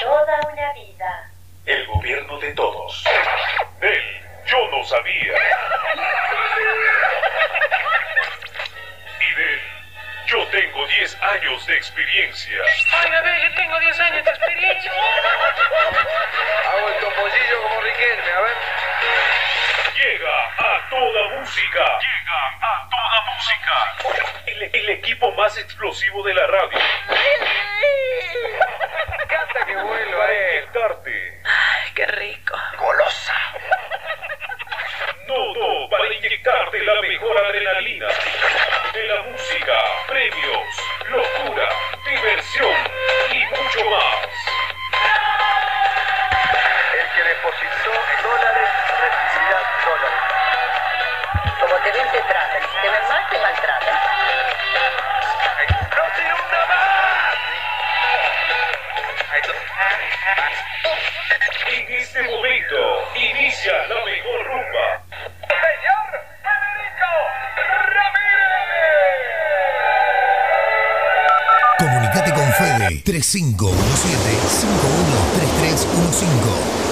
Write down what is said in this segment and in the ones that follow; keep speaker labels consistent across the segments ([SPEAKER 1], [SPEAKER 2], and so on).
[SPEAKER 1] Toda una vida.
[SPEAKER 2] El gobierno de todos. Él, yo no sabía. Y de él, yo tengo 10 años de experiencia.
[SPEAKER 3] Ay, a ver, yo tengo 10 años de experiencia.
[SPEAKER 4] Hago el topollillo como Riquelme, a ver.
[SPEAKER 2] Llega a toda música. Llega a toda música. El, el equipo más explosivo de la radio.
[SPEAKER 4] Canta que vuelva él.
[SPEAKER 2] inyectarte.
[SPEAKER 1] Ay, qué rico.
[SPEAKER 2] Golosa. Todo para inyectarte la mejor adrenalina. De la música, premios, locura, diversión y mucho más.
[SPEAKER 4] El que depositó dólares recibirá dólares.
[SPEAKER 1] Como te ven, te tratan. Si te ven mal, te maltratan.
[SPEAKER 5] 3517 513315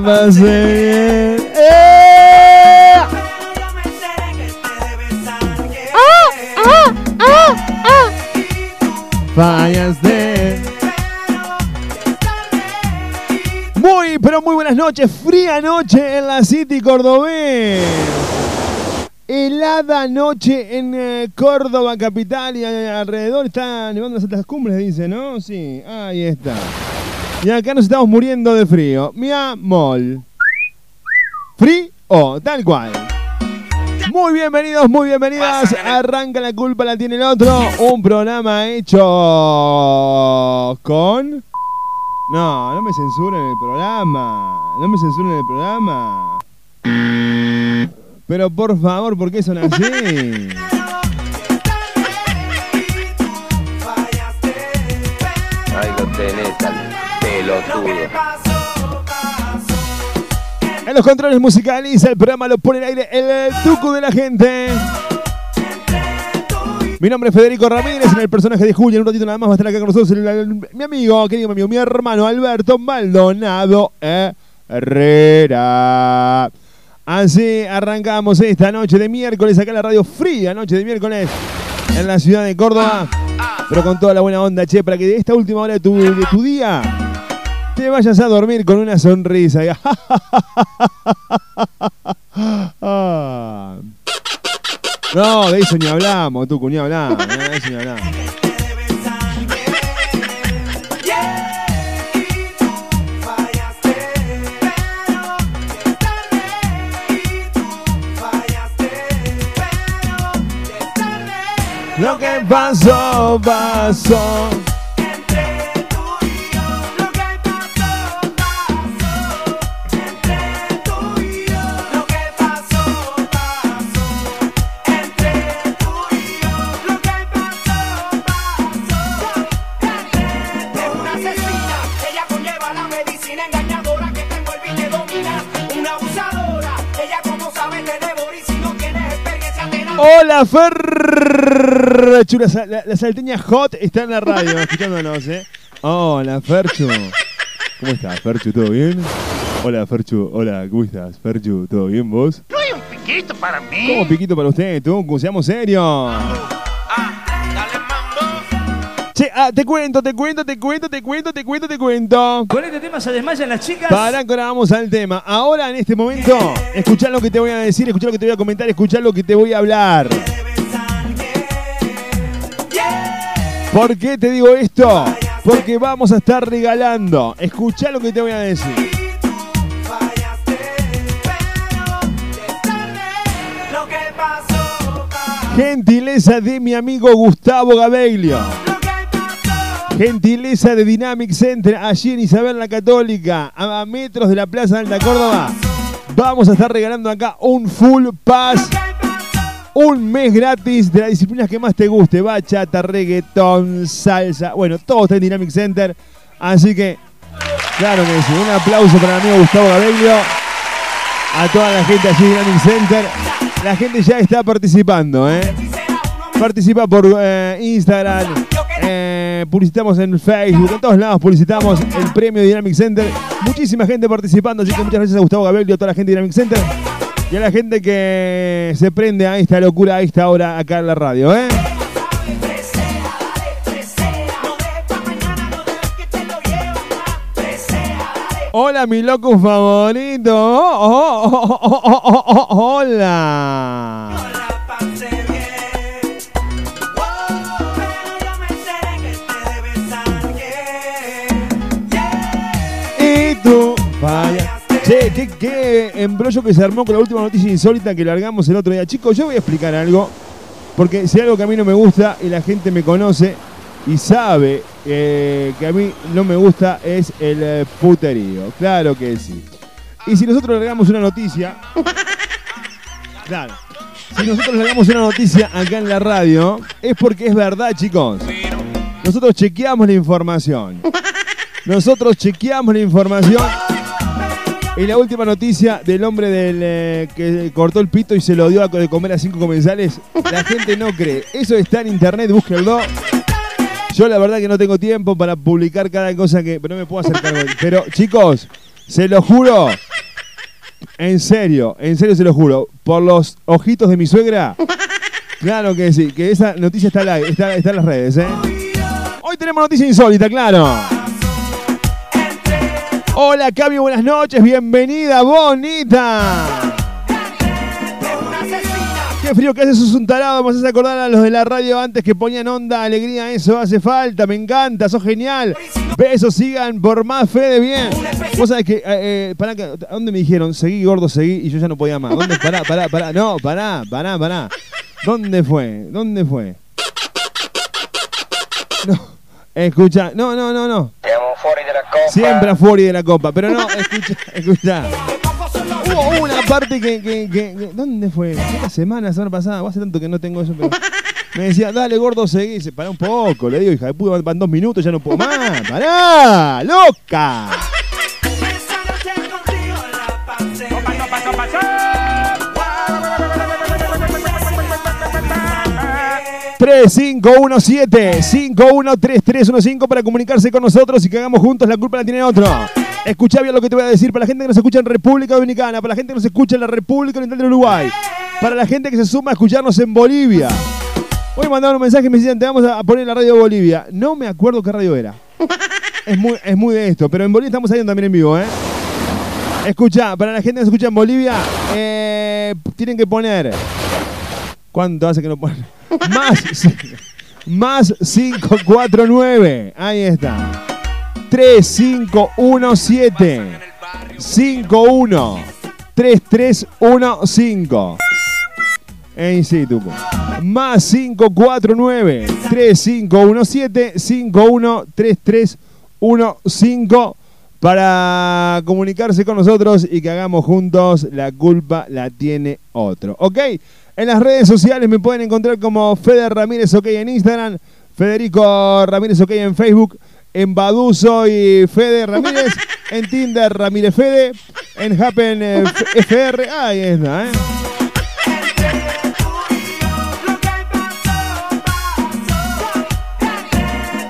[SPEAKER 5] pasé bien.
[SPEAKER 6] ¡Eh!
[SPEAKER 5] Pero yo me enteré que te debes a alguien.
[SPEAKER 6] Fallaste. Muy, pero muy buenas noches. Fría noche en la City Cordobés. Helada noche en eh, Córdoba capital y eh, alrededor está nevando las altas cumbres, dice, ¿no? Sí, ahí está. Y acá nos estamos muriendo de frío. Mi amor. Frío, tal cual. Muy bienvenidos, muy bienvenidas. Arranca la culpa, la tiene el otro. Un programa hecho con. No, no me censuren el programa. No me censuren el programa. Pero por favor, ¿por qué son así?
[SPEAKER 4] Ahí lo tenés pelotudo.
[SPEAKER 6] En los controles musicaliza el programa, lo pone en aire el tuco de la gente. Mi nombre es Federico Ramírez, en el personaje de Julia. En un ratito nada más va a estar acá con nosotros el- mi amigo, querido amigo, mi hermano Alberto Maldonado Herrera. Así arrancamos esta noche de miércoles acá en la radio fría, noche de miércoles en la ciudad de Córdoba. Pero con toda la buena onda, che, para que de esta última hora de tu día te vayas a dormir con una sonrisa. Ah. No, de eso ni hablamos, tú, ni hablamos. no, de eso ni hablamos. Lo que pasó, pasó. Hola, Ferchu. La, la- la salteña hot está en la radio, escuchándonos, ¿eh? Hola, Ferchu. ¿Cómo estás, Ferchu? ¿Todo bien? Hola, Ferchu. Hola, ¿cómo estás, Ferchu? ¿Todo bien vos?
[SPEAKER 3] No hay un piquito para mí.
[SPEAKER 6] ¿Cómo piquito para usted? ¿Tú? Seamos serios.
[SPEAKER 7] Ah,
[SPEAKER 6] te cuento, te cuento, te cuento, te cuento, te cuento, te cuento.
[SPEAKER 8] Con este tema se desmayan las chicas.
[SPEAKER 6] Para que ahora vamos al tema. Ahora, en este momento, escuchá lo que te voy a decir, escuchá lo que te voy a comentar, escuchá lo que te voy a hablar. ¿Por qué te digo esto? Porque vamos a estar regalando. Escuchá lo que te voy a decir. Gentileza de mi amigo Gustavo Gabeglio. Gentileza de Dynamic Center, allí en Isabel la Católica, a, metros de la Plaza Alta Córdoba. Vamos a estar regalando acá un full pass, un mes gratis de las disciplinas que más te guste: bachata, reggaetón, salsa. Bueno, todo está en Dynamic Center. Así que, claro que sí. Un aplauso para mi amigo Gustavo Gabeglio. A toda la gente allí en Dynamic Center. La gente ya está participando, ¿eh? Participa por eh, Instagram, eh, publicitamos en Facebook, en todos lados publicitamos el premio Dynamic Center. Muchísima gente participando, así que muchas gracias a Gustavo Gabriel y a toda la gente de Dynamic Center. Y a la gente que se prende a esta locura a esta hora acá en la radio, ¿eh? Hola, mi loco favorito. Oh, oh, oh, oh, hola. Che, qué, qué embrollo que se armó con la última noticia insólita que largamos el otro día. Chicos, yo voy a explicar algo. Porque si hay algo que a mí no me gusta y la gente me conoce y sabe eh, que a mí no me gusta es el eh, puterío. Claro que sí. Y si nosotros largamos una noticia. Claro. Si nosotros largamos una noticia acá en la radio, es porque es verdad, chicos. Nosotros chequeamos la información. Nosotros chequeamos la información. Y la última noticia del hombre del, eh, que cortó el pito y se lo dio a de comer a cinco comensales, la gente no cree. Eso está en internet, búsquenlo. Yo la verdad que no tengo tiempo para publicar cada cosa que... Pero no me puedo hacer cargo. Pero chicos, se lo juro. En serio, en serio se lo juro. Por los ojitos de mi suegra. Claro que sí, que esa noticia está, al aire, está, está en las redes, ¿eh? Hoy tenemos noticia insólita, claro. Hola, Cami, buenas noches, bienvenida, bonita. Qué frío que hace, sos un tarado, me haces acordar a los de la radio antes que ponían onda, alegría, eso hace falta, me encanta, sos genial. Besos, sigan por más fe de bien. Vos sabés que, eh, eh, pará, ¿a dónde me dijeron? Seguí, gordo, seguí, y yo ya no podía más. ¿Dónde? Pará, pará, pará, no, pará, pará, pará. ¿Dónde fue? ¿Dónde fue? No, escucha, no, no, no, no. Siempre afuera de la copa, pero no, escucha, escucha. Hubo una parte que, que, que- que- ¿Dónde fue? Esta semana, la semana pasada, hace tanto que no tengo eso, pero. Me decía, dale gordo, seguí. Dice, pará un poco. Le digo, hija de puta, van dos minutos, ya no puedo más. ¡Pará! ¡Loca!
[SPEAKER 5] Esa noche contigo la
[SPEAKER 6] 3517-513315 para comunicarse con nosotros y que hagamos juntos la culpa la tiene otro. Escuchá bien lo que te voy a decir para la gente que nos escucha en República Dominicana, para la gente que nos escucha en la República Oriental del Uruguay, para la gente que se suma a escucharnos en Bolivia. Hoy mandaron un mensaje y me decían, te vamos a poner la radio de Bolivia. No me acuerdo qué radio era. Es muy, es muy de esto, pero en Bolivia estamos saliendo también en vivo, ¿eh? Escucha, para la gente que nos escucha en Bolivia, eh, tienen que poner. ¿Cuánto hace que no ponen? Más, más 549. Ahí está. 3517 51 3315. En situ. Más 549 3517 513315 para comunicarse con nosotros y que hagamos juntos la culpa la tiene otro. ¿Ok? En las redes sociales me pueden encontrar como Fede Ramírez OK en Instagram, Federico Ramírez OK en Facebook
[SPEAKER 8] En Badu soy Fede Ramírez. En Tinder Ramírez Fede. En Happen eh, F- FR. Ahí está, ¿eh?
[SPEAKER 5] Entre tú y yo, lo que pasó, pasó.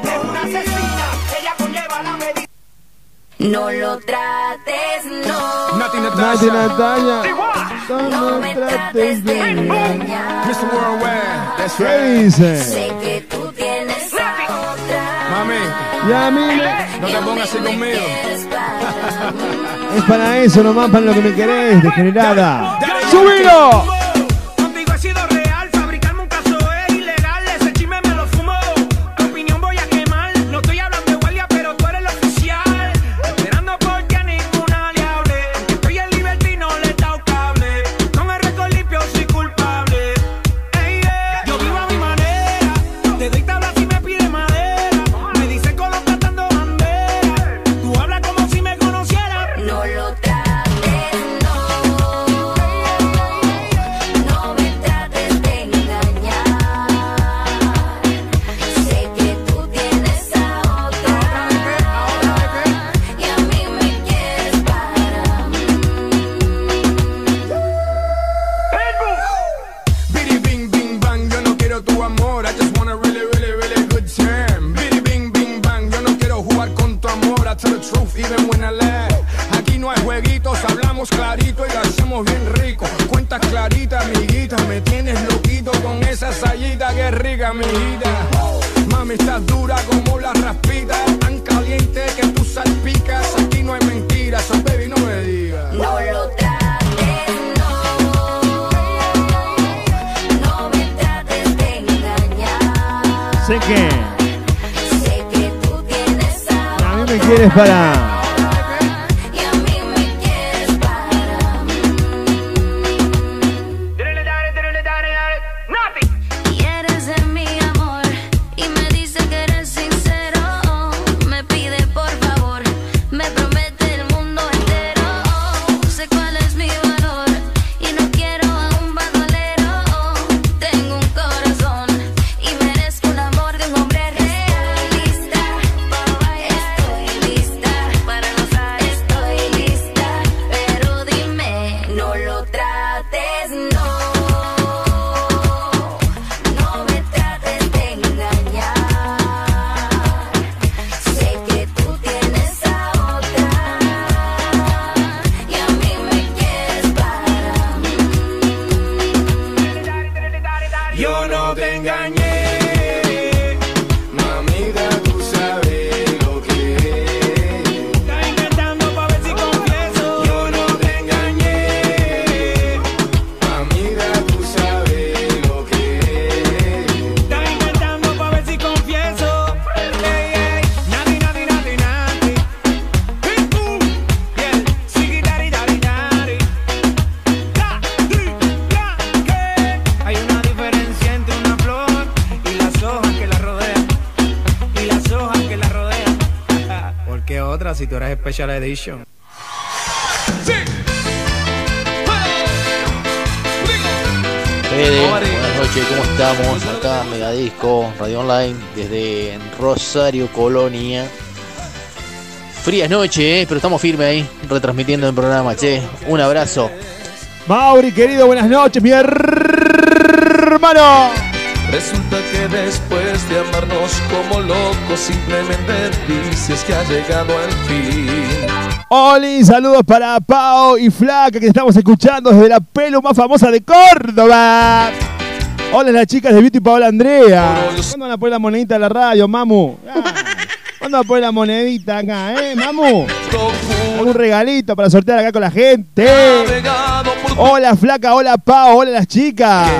[SPEAKER 5] Es una asesina, ella conlleva la medicina.
[SPEAKER 6] No lo trates, no.
[SPEAKER 8] Nati Natalia.
[SPEAKER 6] No me
[SPEAKER 8] trates de
[SPEAKER 6] engañar.
[SPEAKER 8] ¿Qué dice?
[SPEAKER 6] Sé que tú tienes a otra.
[SPEAKER 9] Mami,
[SPEAKER 8] Y a mí me-
[SPEAKER 9] no te pongas así conmigo.
[SPEAKER 8] Es para eso nomás, para lo que me querés, degenerada. ¡Subilo!
[SPEAKER 5] Tú eres Special Edition?
[SPEAKER 10] Fede, buenas noches, ¿cómo estamos? Acá Megadisco, Radio Online, desde Rosario, Colonia. Frías noches, ¿eh? pero estamos firmes ahí, retransmitiendo el programa, che. Un abrazo.
[SPEAKER 8] Mauri, querido, buenas noches, mi hermano.
[SPEAKER 11] Resulta que después de amarnos como locos, simplemente dices que ha llegado el fin.
[SPEAKER 8] Oli, saludos para Pau y Flaca que estamos escuchando desde la pelo más famosa de Córdoba. Hola las chicas de Beauty Paola Andrea. ¿Cuándo van a poner la monedita en la radio, mamu? Ah, ¿Cuándo van a poner la monedita acá, eh, mamu? Un regalito para sortear acá con la gente. Hola Flaca, hola Pau, hola las chicas.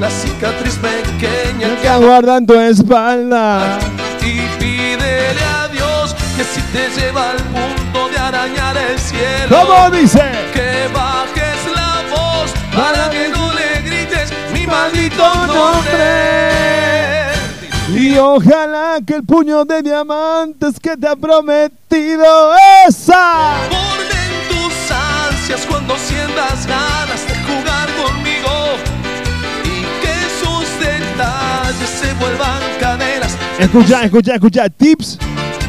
[SPEAKER 11] La cicatriz pequeña
[SPEAKER 8] No quedan guardando tu espalda.
[SPEAKER 11] y pídele a Dios que si te lleva al punto de arañar el cielo,
[SPEAKER 8] ¿Cómo dice?
[SPEAKER 11] que bajes la voz para que no le grites mi maldito nombre.
[SPEAKER 8] Y ojalá que el puño de diamantes que te ha prometido esa.
[SPEAKER 11] Orden tus ansias cuando sientas ganas se vuelvan cadenas
[SPEAKER 6] Escucha, escucha, escucha. Tips.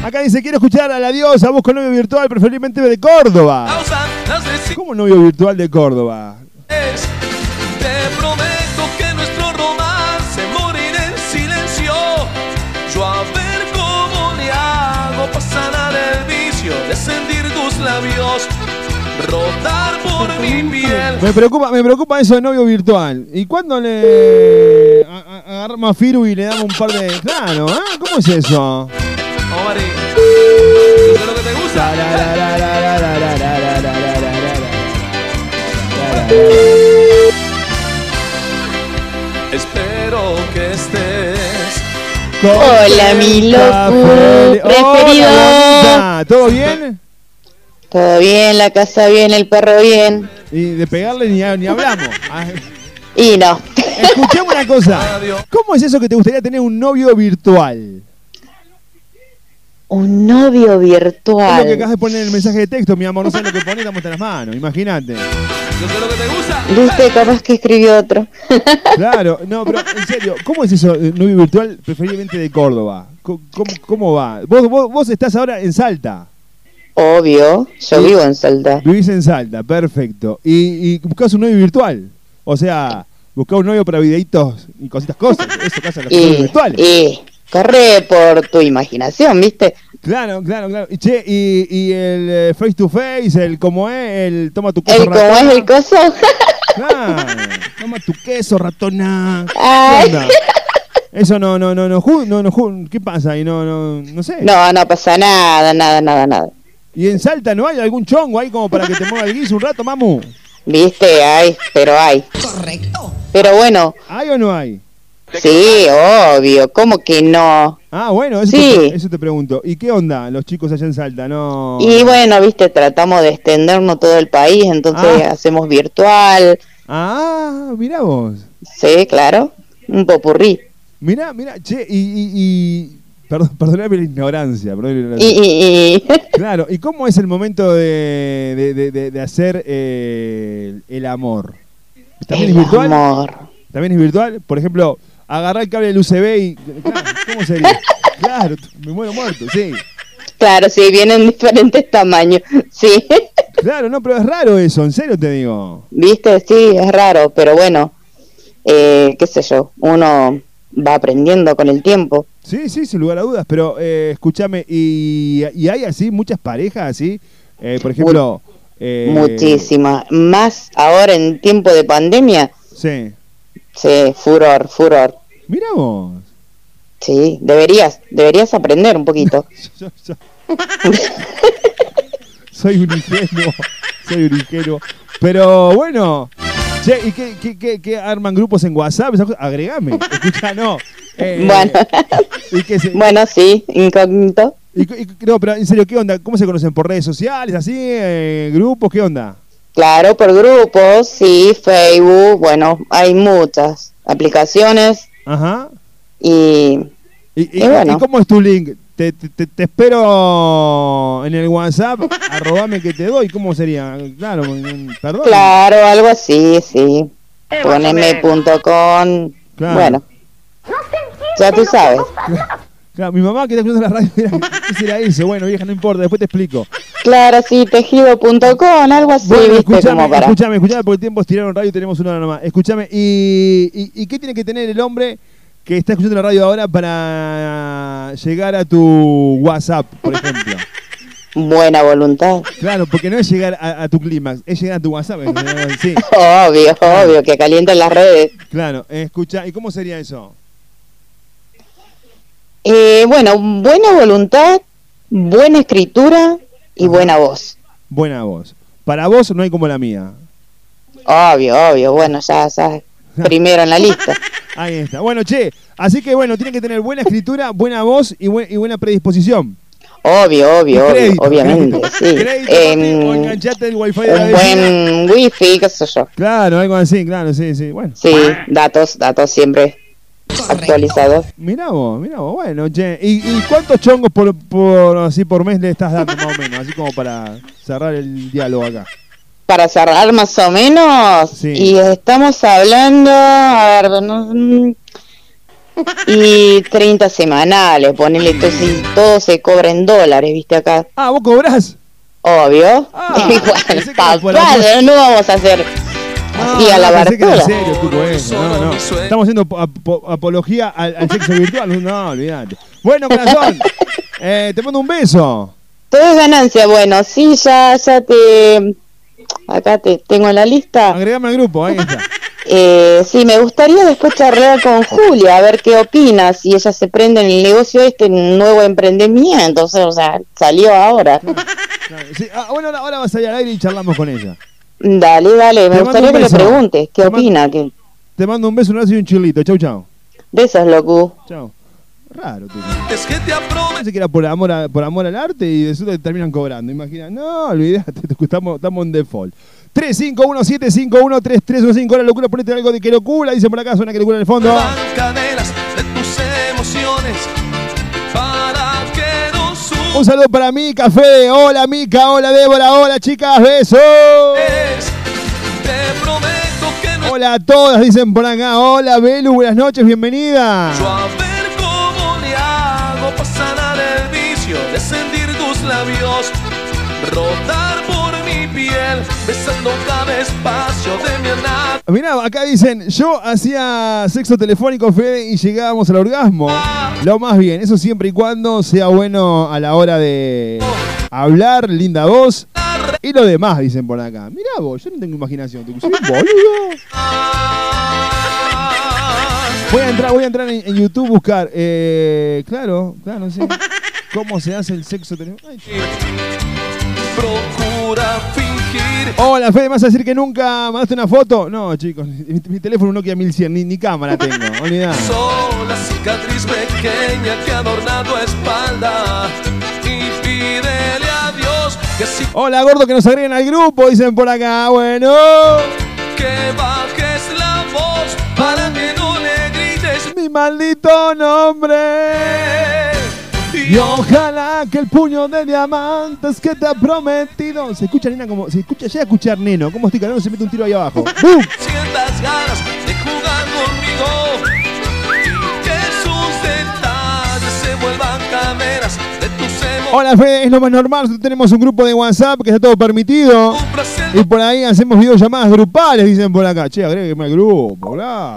[SPEAKER 6] Acá dice, quiero escuchar a la diosa, busco novio virtual, preferiblemente de Córdoba. ¿Cómo novio virtual de Córdoba?
[SPEAKER 12] Te prometo que nuestro romance morirá en silencio. Yo a ver cómo le hago para sanar el vicio de sentir tus labios rodar por mi.
[SPEAKER 6] Me preocupa, me preocupa eso de novio virtual. ¿Y cuándo le a- a- Firu y le damos un par de. Claro, ¿ah? ¿Cómo es eso?
[SPEAKER 12] Oh, Mari. Yo sé lo que te gusta. Espero que estés.
[SPEAKER 13] Hola, mi loco preferido.
[SPEAKER 6] Hola, ¿Todo bien?
[SPEAKER 13] Todo bien, la casa bien, el perro bien.
[SPEAKER 6] Y de pegarle ni, ni hablamos. Ah,
[SPEAKER 13] Y no.
[SPEAKER 6] Escuchame una cosa. ¿Cómo es eso que te gustaría tener un novio virtual?
[SPEAKER 13] Un novio
[SPEAKER 6] Es lo que
[SPEAKER 13] virtual.
[SPEAKER 6] acabas de poner en el mensaje de texto, mi amor. No sé lo que pones, estamos en las manos. Imagínate.
[SPEAKER 12] Lo que te gusta.
[SPEAKER 13] Viste, capaz que escribió otro.
[SPEAKER 6] Claro, no, pero en serio, ¿cómo es eso, eh, novio virtual, preferiblemente de Córdoba? ¿Cómo, cómo va? Vos, vos, vos estás ahora en Salta.
[SPEAKER 13] Obvio, yo vivo en Salta.
[SPEAKER 6] Vivís en Salta, perfecto. Y, y buscás un novio virtual. O sea, buscás un novio para videitos y cositas cosas. Eso pasa en los
[SPEAKER 13] Y,
[SPEAKER 6] virtuales.
[SPEAKER 13] y corre por tu imaginación, ¿viste?
[SPEAKER 6] Claro, claro, claro. Y, Che, y, y el eh, face to face, el como es, el toma tu queso
[SPEAKER 13] El como es el coso.
[SPEAKER 6] Claro, toma tu queso, ratona. Eso no, no, no, no, no, no, ju- ¿qué pasa? Y no, no, no sé.
[SPEAKER 13] No, no pasa nada, nada, nada, nada.
[SPEAKER 6] ¿Y en Salta no hay algún chongo ahí como para que te mueva el guiso un rato, mamu?
[SPEAKER 13] Viste, hay, pero hay.
[SPEAKER 14] Correcto.
[SPEAKER 13] Pero bueno,
[SPEAKER 6] ¿Hay o no hay?
[SPEAKER 13] sí, obvio, ¿cómo que no?
[SPEAKER 6] Ah, bueno, eso,
[SPEAKER 13] Sí.
[SPEAKER 6] te, eso te pregunto. ¿Y qué onda los chicos allá en Salta? No.
[SPEAKER 13] Y bueno, viste, tratamos de extendernos todo el país, entonces
[SPEAKER 6] Ah.
[SPEAKER 13] hacemos virtual.
[SPEAKER 6] Ah, mirá vos.
[SPEAKER 13] Sí, claro, un popurrí.
[SPEAKER 6] Mirá, mirá, che, y... y, y... Perdón, perdóname la ignorancia, perdóname la Claro, ¿y cómo es el momento de, de, de- hacer eh, el amor? ¿También
[SPEAKER 13] El
[SPEAKER 6] es virtual?
[SPEAKER 13] amor.
[SPEAKER 6] ¿También es virtual? Por ejemplo, agarrar el cable del UCB y... claro, ¿Cómo sería? Claro, me muero muerto, sí.
[SPEAKER 13] Claro, sí, vienen diferentes tamaños. Sí,
[SPEAKER 6] Claro, no, pero es raro eso, en serio te digo.
[SPEAKER 13] viste, sí, es raro, pero bueno, eh, qué sé yo, uno va aprendiendo con el tiempo.
[SPEAKER 6] Sí, sí, sin lugar a dudas, pero eh, escúchame, y, y hay así muchas parejas así, eh, por ejemplo... eh,
[SPEAKER 13] Muchísima. Más ahora en tiempo de pandemia,
[SPEAKER 6] Sí.
[SPEAKER 13] sí, furor, furor.
[SPEAKER 6] Mira vos.
[SPEAKER 13] Sí, deberías, deberías aprender un poquito.
[SPEAKER 6] Yo- yo- soy un ingenuo, soy un ingenuo. Pero bueno, che, ¿y qué, qué, qué- qué arman grupos en WhatsApp? Agregame, escucha, no. Eh,
[SPEAKER 13] Bueno.
[SPEAKER 6] ¿y qué se-
[SPEAKER 13] Bueno, sí, incógnito.
[SPEAKER 6] y- y- no, pero en serio, ¿qué onda? ¿Cómo se conocen? ¿Por redes sociales, así? eh, ¿Grupos? ¿Qué onda?
[SPEAKER 13] Claro, por grupos, sí, Facebook, bueno, hay muchas aplicaciones
[SPEAKER 6] Ajá.
[SPEAKER 13] y,
[SPEAKER 6] ¿Y, y-
[SPEAKER 13] Y bueno.
[SPEAKER 6] y cómo es tu link? Te, te- te- espero en el WhatsApp, arrobame que te doy. ¿Cómo sería? Claro, mm, perdón.
[SPEAKER 13] claro, algo así, sí.
[SPEAKER 1] Eh,
[SPEAKER 13] Poneme.com,
[SPEAKER 6] Claro.
[SPEAKER 13] bueno, ya tú sabes.
[SPEAKER 6] Claro, mi mamá que está escuchando la radio, mira, ¿qué será eso? Bueno, vieja, no importa, después te explico.
[SPEAKER 13] Claro, sí, tejido.com, algo así,
[SPEAKER 6] Bueno,
[SPEAKER 13] viste,
[SPEAKER 6] escúchame,
[SPEAKER 13] como para...
[SPEAKER 6] escúchame, escúchame, porque el tiempo es tirar un radio y tenemos una hora nomás. Escúchame, y, y, y qué tiene que tener el hombre que está escuchando la radio ahora para llegar a tu WhatsApp, por ejemplo?
[SPEAKER 13] Buena voluntad.
[SPEAKER 6] Claro, porque no es llegar a, a tu clímax, es llegar a tu WhatsApp. Sí,
[SPEAKER 13] Obvio, obvio, que calientan las redes.
[SPEAKER 6] claro. Escucha, ¿y cómo sería eso?
[SPEAKER 13] Eh, bueno, buena voluntad, buena escritura y buena voz.
[SPEAKER 6] Buena voz. Para vos no hay como la mía.
[SPEAKER 13] Obvio, obvio, bueno, ya, ya, primero en la lista.
[SPEAKER 6] Ahí está. Bueno, che, así que bueno, tiene que tener buena escritura, buena voz y, buen- y buena predisposición.
[SPEAKER 13] Obvio, obvio, obvio, obviamente,
[SPEAKER 6] crédito.
[SPEAKER 13] sí.
[SPEAKER 6] Crédito,
[SPEAKER 13] Em,
[SPEAKER 6] papi, o enganchate el wifi de la
[SPEAKER 13] un
[SPEAKER 6] vecina.
[SPEAKER 13] buen wifi, qué sé yo.
[SPEAKER 6] Claro, algo así, claro, sí, sí. Bueno.
[SPEAKER 13] Sí, datos, datos siempre actualizados.
[SPEAKER 6] Mirá vos, mirá vos, bueno, che. ¿Y, y cuántos chongos por, por, así por mes le estás dando más o menos? Así como para cerrar el diálogo acá.
[SPEAKER 13] Para cerrar más o menos,
[SPEAKER 6] Sí.
[SPEAKER 13] y estamos hablando, a ver, no, mm, Y 30 semanales, ponele, entonces todo se cobra en dólares, ¿viste acá?
[SPEAKER 6] Ah, ¿vos cobrás?
[SPEAKER 13] Obvio.
[SPEAKER 6] Ah,
[SPEAKER 13] bueno, no vamos a hacer así a la
[SPEAKER 6] Tuco, eso. No, no. Estamos haciendo apo- apo- apología al, al sexo virtual. No, olvídate. Bueno, corazón, eh, te mando un beso.
[SPEAKER 13] Todo es ganancia, bueno, sí, ya, ya te... Acá te tengo en la lista.
[SPEAKER 6] Agregame al grupo, ahí está.
[SPEAKER 13] Eh, sí, me gustaría después charlar con Julia, a ver qué opina, si ella se prende en el negocio este nuevo emprendimiento, o sea, o sea, salió ahora.
[SPEAKER 6] Claro, sí. Ah, bueno, ahora, vas a ir al aire y charlamos con ella.
[SPEAKER 13] Dale, dale, me gustaría que le preguntes, ¿qué
[SPEAKER 6] Te
[SPEAKER 13] opina? Que...
[SPEAKER 6] Te mando un beso, un abrazo y un chilito. Chau, chau.
[SPEAKER 13] Besos, locu.
[SPEAKER 6] Chau. Raro, tú.
[SPEAKER 11] Es que te aprovecho.
[SPEAKER 6] Parece que era por amor, a- por amor al arte y resulta que terminan cobrando. Imagina, no, olvídate, estamos, estamos en default. 351-751-3315. Ahora locura, ponete algo de que locura. Dice por acá, suena que locura en el fondo.
[SPEAKER 11] cadenas de tus emociones para que no
[SPEAKER 6] Un saludo para Mica, Fede. Hola, Mica. Hola, Débora. Hola, chicas. Besos.
[SPEAKER 11] Te prometo que no
[SPEAKER 6] Hola a todas, dicen por acá. Hola, Belu. Buenas noches, bienvenida.
[SPEAKER 11] yo labios por mi piel besando cada espacio de mi
[SPEAKER 6] Mirá, acá dicen, yo hacía sexo telefónico, Fede, y llegábamos al orgasmo. Lo más bien, eso siempre y cuando sea bueno a la hora de hablar, linda voz. Y lo demás, dicen por acá. Mirá vos, yo no tengo imaginación, te un boludo. Voy a entrar, voy a entrar en, en YouTube buscar. eh, claro, claro, sí. ¿Cómo se hace el sexo? Ay,
[SPEAKER 11] procura fingir
[SPEAKER 6] Hola, Fede, ¿me vas a decir que nunca mandaste una foto? No, chicos, mi, mi teléfono no queda 1100, ni, ni cámara tengo, olvidá.
[SPEAKER 11] sola cicatriz pequeña que ha adornado espalda y pídele a Dios que si
[SPEAKER 6] Hola, gordo, que nos agreguen al grupo, dicen por acá. Bueno,
[SPEAKER 11] que bajes la voz para que no le grites
[SPEAKER 6] mi maldito nombre. Y ojalá que el puño de diamantes que te ha prometido. Se escucha, nena, como. Se escucha, llega a escuchar, neno. ¿Cómo estoy cagando? Se mete un tiro ahí abajo. ¡Bum!
[SPEAKER 11] sientas ganas de jugar conmigo y que sus detalles se vuelvan cadenas de tus emociones
[SPEAKER 6] Hola, Fede, es lo más normal. Nosotros tenemos un grupo de WhatsApp que está todo permitido. Y por ahí hacemos videollamadas grupales, dicen por acá. Che, agréguenme al grupo, bla.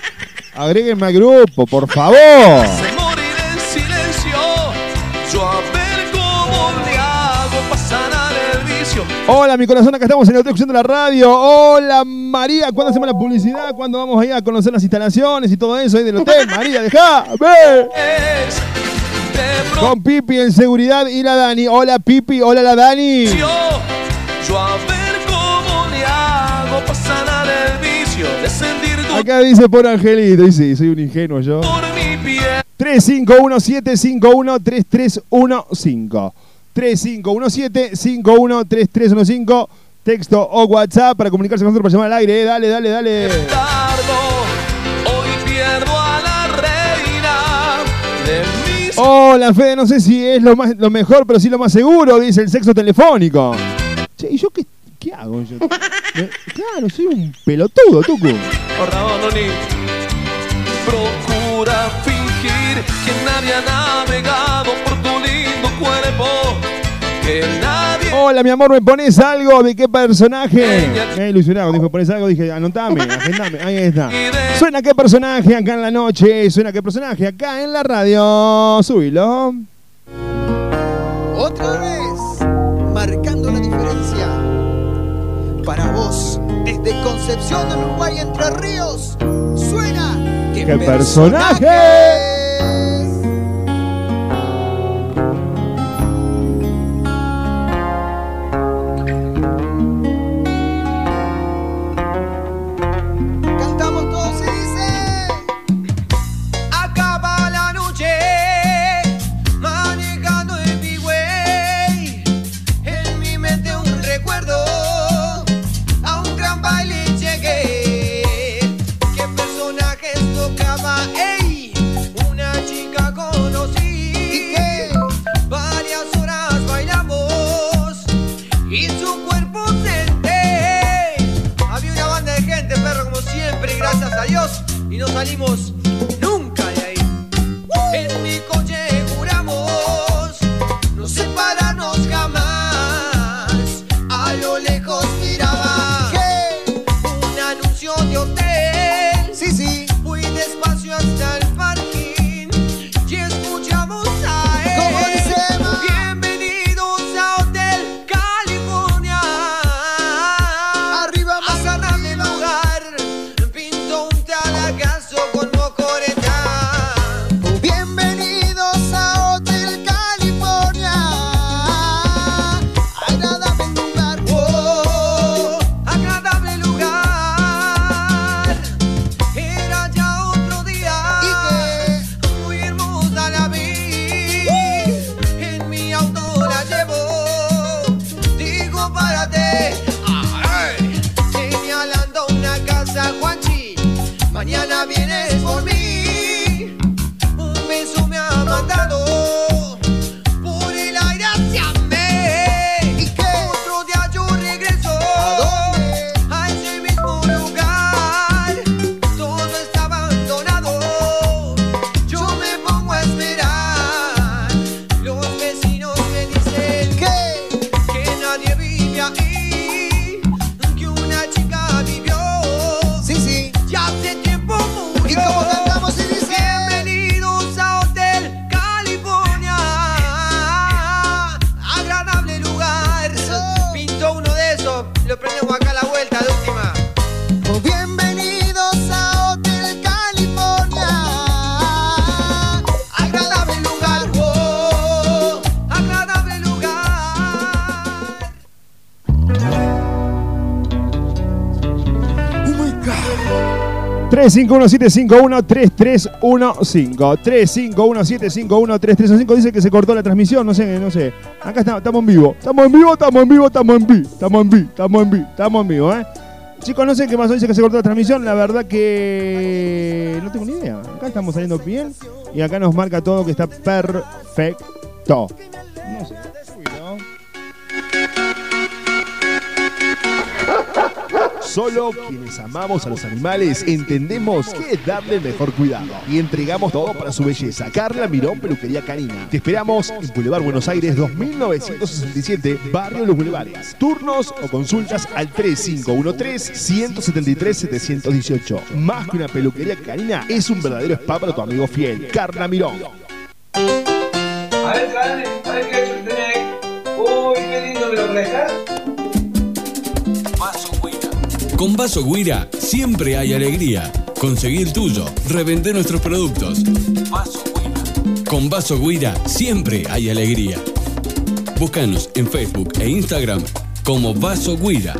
[SPEAKER 6] Agréguenme al grupo, por favor. Hola, mi corazón, acá estamos en el hotel escuchando la radio. Hola, María, ¿cuándo hacemos la publicidad? ¿Cuándo vamos ahí a conocer las instalaciones y todo eso ahí del hotel? María, dejá, ve. Con Pipi en seguridad y la Dani. Hola, Pipi, hola, la Dani.
[SPEAKER 11] yo a ver cómo le hago pasar el vicio de sentir tu
[SPEAKER 6] Acá dice por Angelito, y sí, soy un ingenuo yo.
[SPEAKER 11] por mi piel
[SPEAKER 6] 3517513315. 3517513315. Texto o WhatsApp para comunicarse con nosotros para llamar al aire. eh. Dale, dale, dale. Hola, Fede, no sé si es lo, más, lo mejor, pero sí lo más seguro, dice el sexo telefónico. Che, ¿y yo qué, qué hago? Yo? Claro, soy un pelotudo, Tucu.
[SPEAKER 11] Orraononi. Procura fingir que nadie ha
[SPEAKER 6] Hola, mi amor, ¿me pones algo de qué personaje? Me he ilusionado, dijo, ¿pones algo? Dije, anotame, agendame, ahí está. Suena qué personaje acá en la noche, suena qué personaje acá en la radio. Subilo.
[SPEAKER 14] Otra vez, marcando la diferencia. Para vos, desde Concepción del Uruguay, Entre Ríos, suena.
[SPEAKER 6] ¡Qué personaje!
[SPEAKER 14] Cantamos salimos
[SPEAKER 6] 351-751-3315. 351-751-3315. Dice que se cortó la transmisión, no sé, no sé. Acá está- estamos en vivo. Estamos en vivo, estamos en vivo, estamos en vivo. Estamos en vivo, estamos en vivo, estamos en vivo, ¿eh? Chicos, no sé qué pasó, dice que se cortó la transmisión. La verdad que no tengo ni idea. Acá estamos saliendo bien y acá nos marca todo que está perfecto.
[SPEAKER 15] Solo quienes amamos a los animales entendemos que es darle mejor cuidado y entregamos todo para su belleza. Carla Mirón, Peluquería Canina. Te esperamos en Boulevard Buenos Aires 2967, Barrio Los Boulevares. Turnos o consultas al 3513-173-718. Más que una peluquería canina, es un verdadero spa para tu amigo fiel. Carla Mirón.
[SPEAKER 4] A ver, a ver qué ha hecho el. Uy, qué lindo me lo dejar.
[SPEAKER 16] Con Vaso Guira siempre hay alegría. Conseguí el tuyo, revende nuestros productos. Con Vaso Guira siempre hay alegría. Búscanos en Facebook e Instagram como Vaso Guira.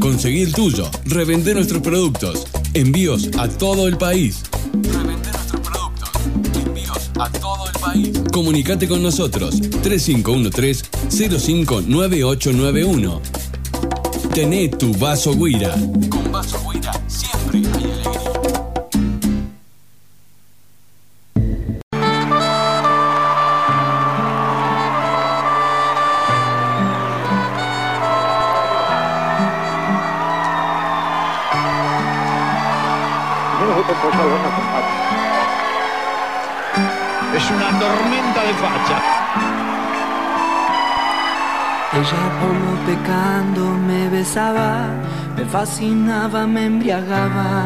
[SPEAKER 16] Conseguí el tuyo, revende nuestros productos. Envíos a todo el país. Revende nuestros productos. Envíos a todo el país. Comunicate con nosotros 3513-059891. Tené tu vaso Guira. Con vaso Guira siempre hay alegría.
[SPEAKER 3] Es una tormenta de facha.
[SPEAKER 17] Ella como pecando me besaba, me fascinaba, me embriagaba,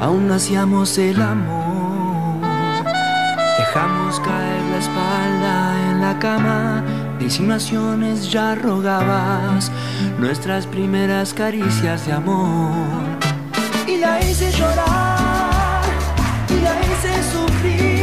[SPEAKER 17] aún hacíamos el amor. Dejamos caer la espalda en la cama, de insinuaciones ya rogabas, nuestras primeras caricias de amor. Y la hice llorar, y la hice sufrir,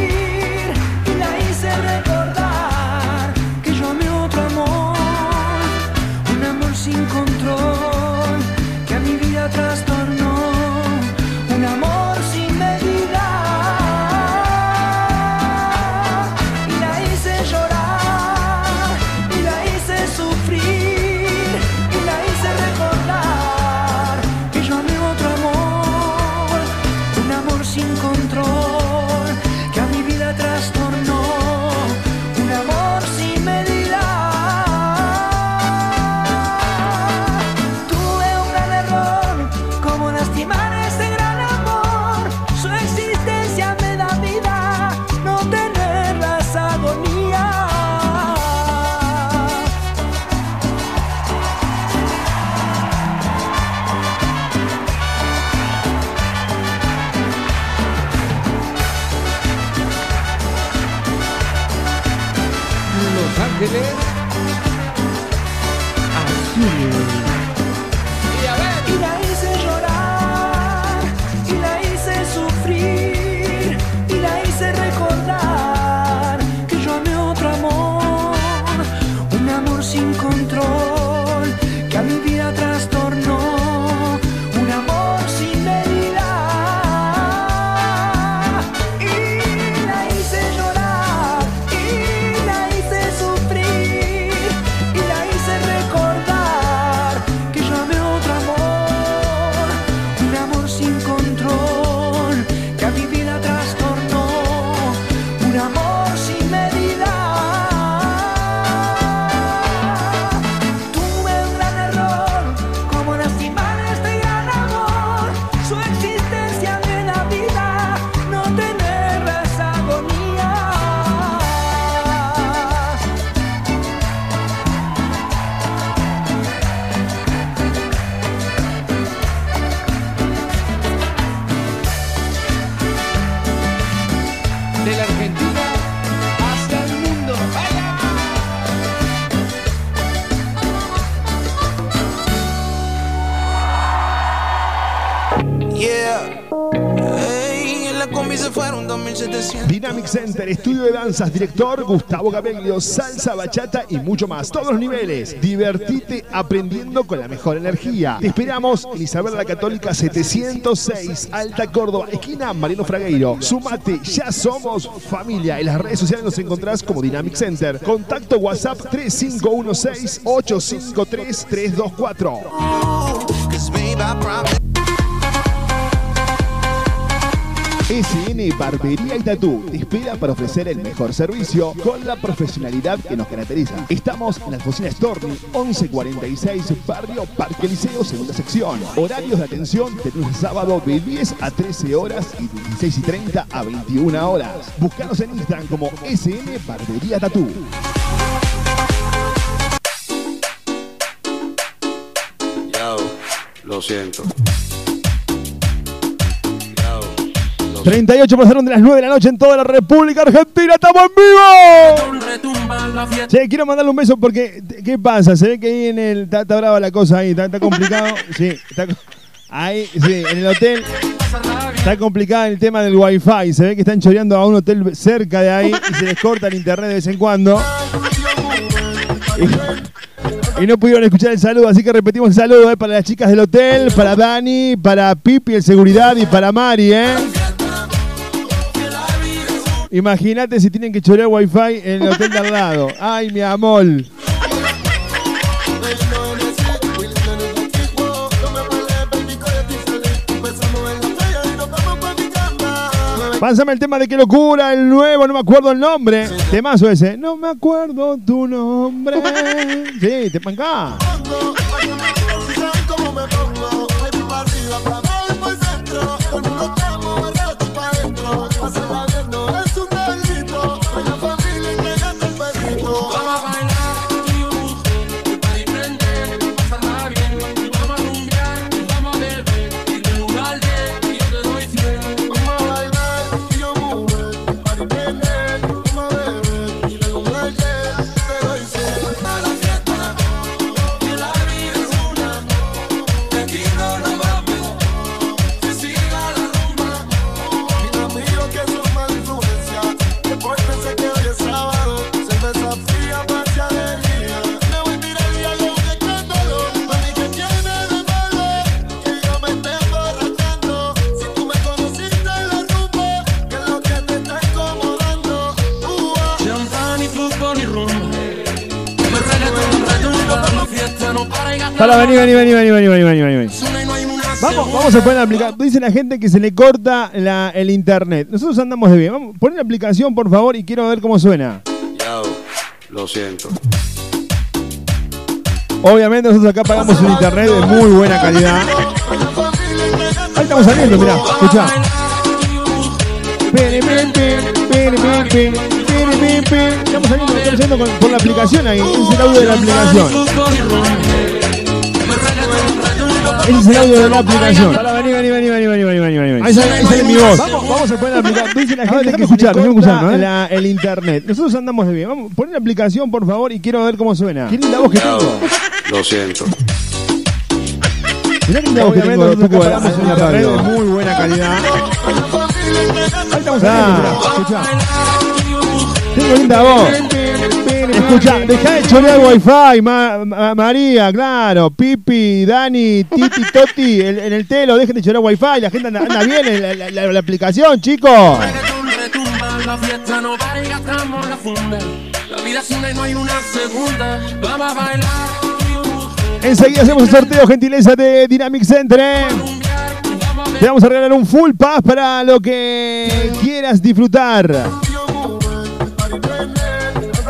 [SPEAKER 3] Ángeles
[SPEAKER 15] Center, estudio de danzas, director Gustavo Gabeglio, salsa, bachata y mucho más. Todos los niveles. Divertite aprendiendo con la mejor energía. Te esperamos en Isabel la Católica 706, Alta Córdoba, esquina Mariano Fragueiro. Sumate, ya somos familia. En las redes sociales nos encontrás como Dynamic Center. Contacto WhatsApp
[SPEAKER 7] 3516 853 324.
[SPEAKER 15] SN Barbería y Tatú te espera para ofrecer el mejor servicio con la profesionalidad que nos caracteriza. Estamos en la cocina Stormy 1146 Barrio Parque Liceo, segunda sección. Horarios de atención de lunes a sábado de 10 a 13 horas y de 16 y 30 a 21 horas. Búscanos en Instagram como SN Barbería Tatú.
[SPEAKER 18] Yo, lo siento.
[SPEAKER 6] 38 pasaron de las 9 de la noche en toda la República Argentina. ¡Estamos en vivo! Che, quiero mandarle un beso porque, ¿qué pasa? Se ve que ahí en el. Está, está brava la cosa ahí, está, está complicado. Sí, está. Ahí, sí, en el hotel. Está complicado el tema del wifi. Se ve que están choreando a un hotel cerca de ahí y se les corta el internet de vez en cuando. Y, y no pudieron escuchar el saludo, así que repetimos el saludo eh, para las chicas del hotel, para Dani, para Pipi, el seguridad y para Mari, ¿eh? Imagínate si tienen que chorear wifi en el hotel de al lado. Ay, mi amor. Pásame el tema de qué locura, el nuevo, no me acuerdo el nombre. Temazo ese. No me acuerdo tu nombre. Sí, te pancá.
[SPEAKER 5] Vamos, vamos a
[SPEAKER 6] poner la aplicación. Dice la gente que se le corta la, el internet. Nosotros andamos de bien. Vamos, pon la aplicación, por favor, y quiero ver cómo suena.
[SPEAKER 18] Yo, lo siento.
[SPEAKER 6] Obviamente nosotros acá pagamos un internet de muy buena calidad. Ahí estamos saliendo, mirá, escuchá. Estamos saliendo, estamos saliendo con, por la aplicación ahí. Es el audio de la aplicación. Ese es el audio de la aplicación. Vení, vení, vení, vení, vení, vení, vení, Ahí sale mi voz. Vamos, vamos a poner la aplicación. Dice la gente que escuchar, escuchando, El internet. Nosotros andamos de bien. Vamos, pon la aplicación, por favor, y quiero ver cómo suena. Qué linda voz que tengo.
[SPEAKER 18] Lo siento.
[SPEAKER 6] Mirá que linda voz que tengo. una radio. Muy buena calidad. Ahí estamos. Escuchá. Tengo linda voz. Escucha, dejá de chorear wifi, Ma- Ma- María, claro, Pipi, Dani, Titi, Toti, el- en el telo, dejen de chorear wifi, la gente anda, anda bien en la, la- la- la aplicación, chicos.
[SPEAKER 5] retumba, la fiesta no para y gastamos la funda. La vida es una y no hay una segunda. Vamos a bailar, tú y yo mujer.
[SPEAKER 6] Enseguida hacemos el sorteo, gentileza de Dynamic Center. ¿eh? Te vamos a regalar un full pass para lo que quieras disfrutar.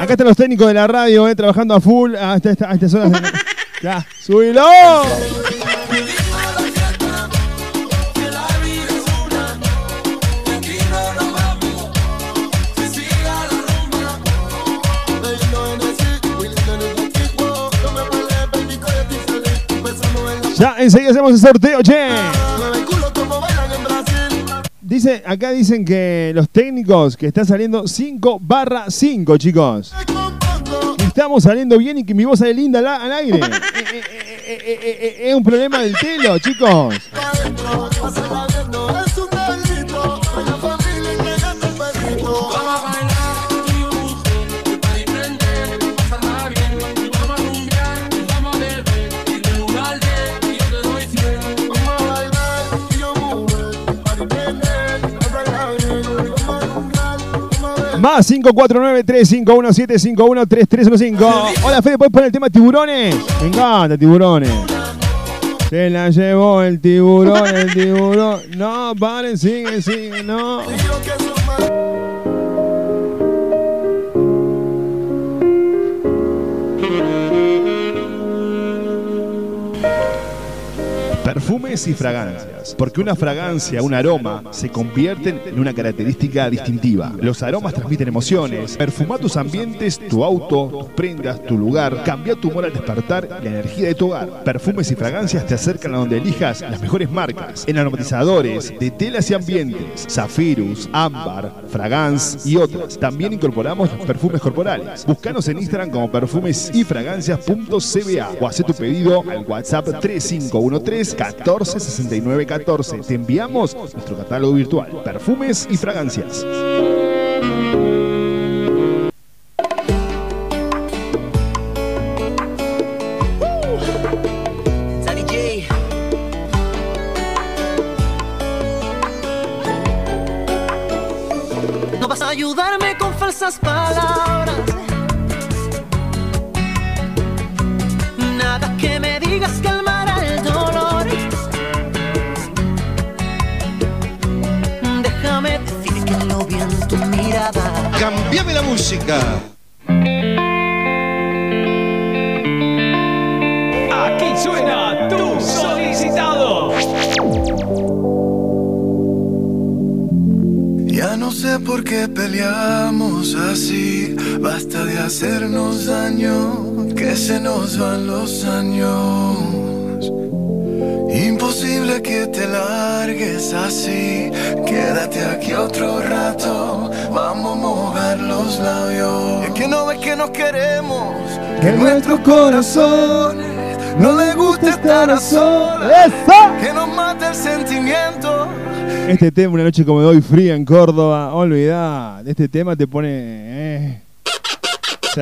[SPEAKER 6] Acá están los técnicos de la radio, eh, trabajando a full hasta, esta- a estas horas. de- Ya, subilo. Ya, enseguida hacemos el sorteo, che. Dice, acá dicen que los técnicos que están saliendo 5 barra 5, chicos. Estamos saliendo bien y que mi voz sale linda al, al aire. Eh, eh, eh, eh, eh, eh, eh, es un problema del telo, chicos. Más 549-351-751-3315. Hola, Fede, ¿puedes poner el tema tiburones? Me encanta, tiburones. Se la llevó el tiburón, el tiburón. No, paren, sigue, sigue, no.
[SPEAKER 15] Perfumes y fragancias. Porque una fragancia, un aroma, se convierten en una característica distintiva. Los aromas transmiten emociones. Perfuma tus ambientes, tu auto, tus prendas, tu lugar. Cambia tu humor al despertar la energía de tu hogar. Perfumes y fragancias te acercan a donde elijas las mejores marcas. En aromatizadores, de telas y ambientes. Zafirus, Ámbar, Fragance y otras. También incorporamos los perfumes corporales. Búscanos en Instagram como perfumes y fragancias.cba o haz tu pedido al WhatsApp 3513 14 69 14. Te enviamos nuestro catálogo virtual. Perfumes y fragancias.
[SPEAKER 17] No vas a ayudarme con falsas palabras.
[SPEAKER 3] Cambiame la música.
[SPEAKER 19] Aquí suena tu solicitado.
[SPEAKER 20] Ya no sé por qué peleamos así, basta de hacernos daño, que se nos van los años. Imposible que te largues así, quédate aquí otro rato, vamos a mojar los labios. Es que no ves que nos queremos, que nuestros corazones no le gusta estar a solas, que nos mata el sentimiento.
[SPEAKER 6] Este tema, una noche como de hoy fría en Córdoba, olvidá, este tema te pone... eh. Sí.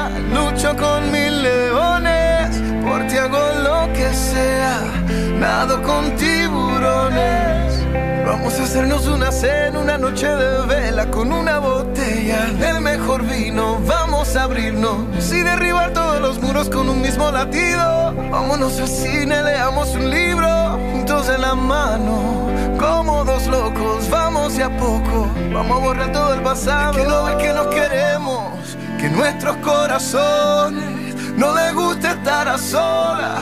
[SPEAKER 20] nado con tiburones. Vamos a hacernos una cena, una noche de vela con una botella del mejor vino. Vamos a abrirnos y derribar todos los muros con un mismo latido. Vámonos al cine, leamos un libro juntos en la mano. Como dos locos, vamos de a poco. Vamos a borrar todo el pasado. que no ves que nos queremos, que nuestros corazones no les gusta estar a solas.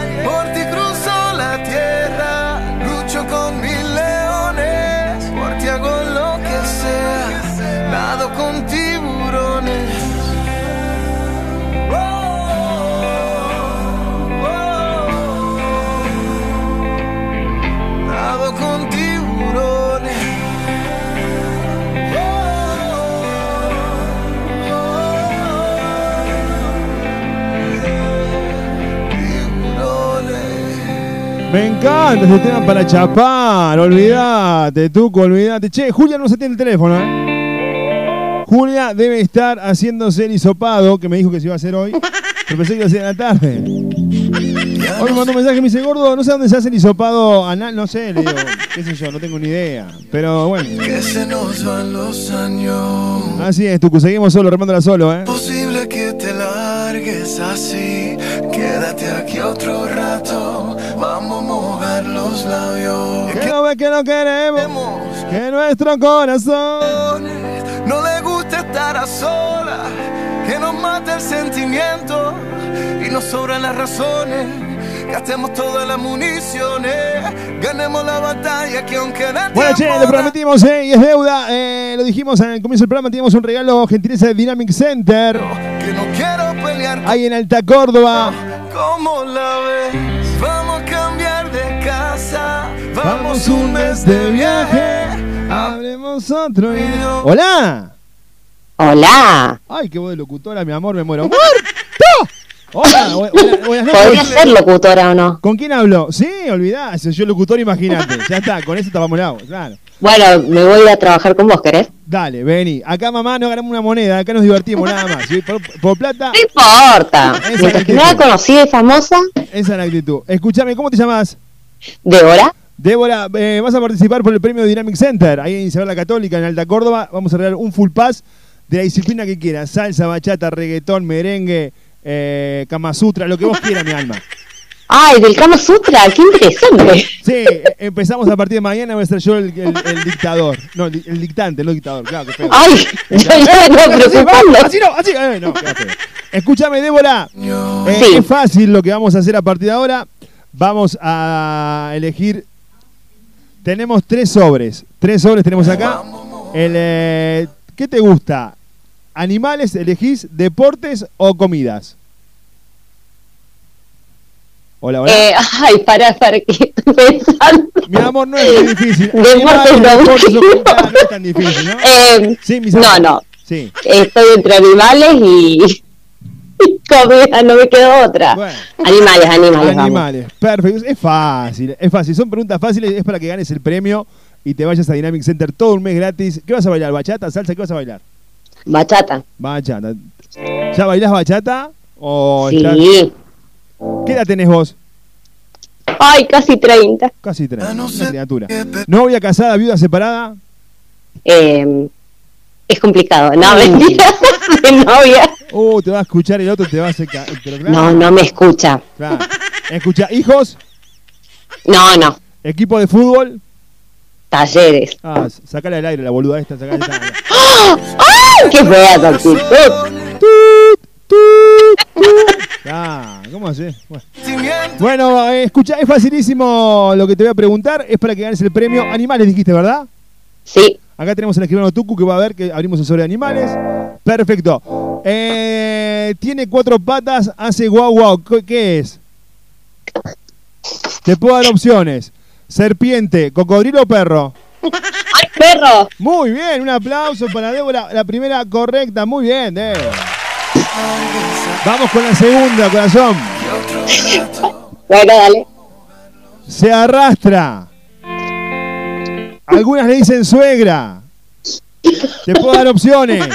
[SPEAKER 6] Me encanta este tema para chapar, olvídate, Tuco, olvídate. Che, Julia no se tiene el teléfono, ¿eh? Julia debe estar haciéndose el hisopado, que me dijo que se iba a hacer hoy, pero pensé que iba a ser en la tarde. Hoy me mandó un mensaje y me dice, gordo, no sé dónde se hace el hisopado anal, no sé, le digo, qué sé yo, no tengo ni idea. Pero bueno,
[SPEAKER 20] Que se nos van los años.
[SPEAKER 6] así es, Tucu, seguimos solo, remándola solo, ¿eh?
[SPEAKER 20] Posible que te largues así. Quédate aquí otro rato. Vamos a mojar los labios.
[SPEAKER 6] Que no ve que no queremos, que nuestro corazón
[SPEAKER 20] No le gusta estar a solas. Que nos mate el sentimiento. Y nos sobran las razones. Gastemos todas las municiones. Ganemos la batalla que aunque de
[SPEAKER 6] Bueno, che, lo prometimos, ¿eh? Y es deuda. eh, lo dijimos en el comienzo del programa, teníamos un regalo gentileza de Dynamic Center.
[SPEAKER 20] Que no quiero pelear
[SPEAKER 6] Ahí en Alta Córdoba.
[SPEAKER 20] ¿Cómo la ves? Vamos
[SPEAKER 6] un mes de viaje. Hablemos otro idioma. ¡Hola!
[SPEAKER 13] Hola.
[SPEAKER 6] Ay, qué voz de locutora, mi amor, me muero. ¡Muerto! Hola.
[SPEAKER 13] Podría ser locutora o no.
[SPEAKER 6] ¿Con quién hablo? Sí, olvidá, si yo locutor, imagínate. Ya está, con eso tapamos el agua, claro.
[SPEAKER 13] Bueno, me voy a trabajar con vos, ¿querés?
[SPEAKER 6] Dale, vení. Acá, mamá, no ganamos una moneda, acá nos divertimos nada más. ¿sí? Por, por plata.
[SPEAKER 13] No importa.
[SPEAKER 6] Esa
[SPEAKER 13] Mientras que no la conocí de famosa,
[SPEAKER 6] Esa es la actitud. Escúchame, ¿cómo te llamas?
[SPEAKER 13] Débora.
[SPEAKER 6] Débora, eh, vas a participar por el premio Dynamic Center, ahí en Isabel la Católica, en Alta Córdoba. Vamos a regalar un full pass de la disciplina que quieras. Salsa, bachata, reggaetón, merengue, eh, Kama Sutra, lo que vos quieras, mi alma.
[SPEAKER 13] Ay, del Kama Sutra, qué interesante.
[SPEAKER 6] Sí, eh, empezamos a partir de mañana, voy a ser yo el, el- el dictador. No, el, el dictante, no el dictador, claro, qué feo.
[SPEAKER 13] Ay, ya me estaba
[SPEAKER 6] Así,
[SPEAKER 13] preocupando.
[SPEAKER 6] Así no, así, eh, no. Escúchame, Débora. Eh,
[SPEAKER 13] Sí.
[SPEAKER 6] Es fácil lo que vamos a hacer a partir de ahora. Vamos a elegir. Tenemos tres sobres. Tres sobres tenemos acá. El, eh, ¿Qué te gusta? ¿Animales elegís? ¿Deportes o comidas? Hola, hola.
[SPEAKER 13] Eh, ay, para, para, que estoy pensando.
[SPEAKER 6] Mi amor, no es muy difícil.
[SPEAKER 13] Deportes no.
[SPEAKER 6] deportes o comidas, no es tan difícil, ¿no?
[SPEAKER 13] Eh,
[SPEAKER 6] Sí, mis
[SPEAKER 13] no,
[SPEAKER 6] amores.
[SPEAKER 13] no.
[SPEAKER 6] Sí.
[SPEAKER 13] Estoy entre animales y comida, no me quedó otra.
[SPEAKER 6] Bueno.
[SPEAKER 13] Animales, animales, vamos.
[SPEAKER 6] Animales, perfecto. Es fácil, es fácil. Son preguntas fáciles, es para que ganes el premio y te vayas a Dynamic Center todo un mes gratis. ¿Qué vas a bailar? ¿Bachata, salsa? ¿Qué vas a bailar?
[SPEAKER 13] Bachata.
[SPEAKER 6] Bachata. ¿Ya bailás bachata? ¿O
[SPEAKER 13] Sí.
[SPEAKER 6] estás- ¿Qué edad tenés vos?
[SPEAKER 13] Ay, casi 30.
[SPEAKER 6] Casi 30, una criatura. ¿Novia, casada, viuda, separada?
[SPEAKER 13] Eh, es complicado. No, mentira. De novia.
[SPEAKER 6] Uh, te va a escuchar el otro, te va a claro,
[SPEAKER 13] No, no me escucha.
[SPEAKER 6] claro. Escucha, ¿hijos?
[SPEAKER 13] No, no.
[SPEAKER 6] ¿Equipo de fútbol?
[SPEAKER 13] Talleres.
[SPEAKER 6] Ah, sacala al aire, la boluda esta, sacala esta.
[SPEAKER 13] ¡Ay, qué fea tu actitud!
[SPEAKER 6] Ah, ¿cómo haces? Bueno, Bueno, eh, escucha, es facilísimo lo que te voy a preguntar. Es para que ganes el premio. Animales dijiste, ¿verdad?
[SPEAKER 13] Sí.
[SPEAKER 6] Acá tenemos el escribano Tucu que va a ver que abrimos el sobre de animales. Perfecto. Eh, tiene cuatro patas, hace guau guau. ¿Qué- ¿Qué es? Te puedo dar opciones. Serpiente, cocodrilo o perro.
[SPEAKER 13] ¡Ay, perro!
[SPEAKER 6] Muy bien, un aplauso para Débora. La primera correcta, muy bien, Débora. Vamos con la segunda, corazón.
[SPEAKER 13] Bueno, dale.
[SPEAKER 6] Se arrastra. Algunas le dicen suegra. Te puedo dar opciones.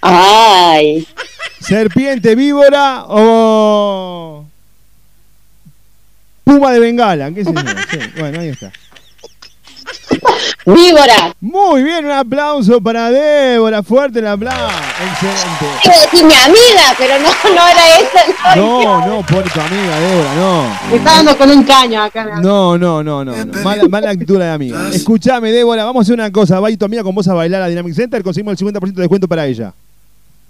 [SPEAKER 13] Ay.
[SPEAKER 6] Serpiente, víbora o puma de bengala. ¿Qué sé yo? Sí, bueno, ahí está.
[SPEAKER 13] ¡Víbora!
[SPEAKER 6] Muy bien, un aplauso para Débora. Fuerte el aplauso. Excelente.
[SPEAKER 13] Iba a decir mi amiga, pero no, no era esa.
[SPEAKER 6] No, no, por tu amiga Débora, no.
[SPEAKER 21] Me está dando con un caño acá.
[SPEAKER 6] No, no, no, no. no. Mala, mala actitud la de amiga. Escuchame, Débora, vamos a hacer una cosa. Va y tu amiga con vos a bailar a Dynamic Center, conseguimos el 50% de descuento para ella.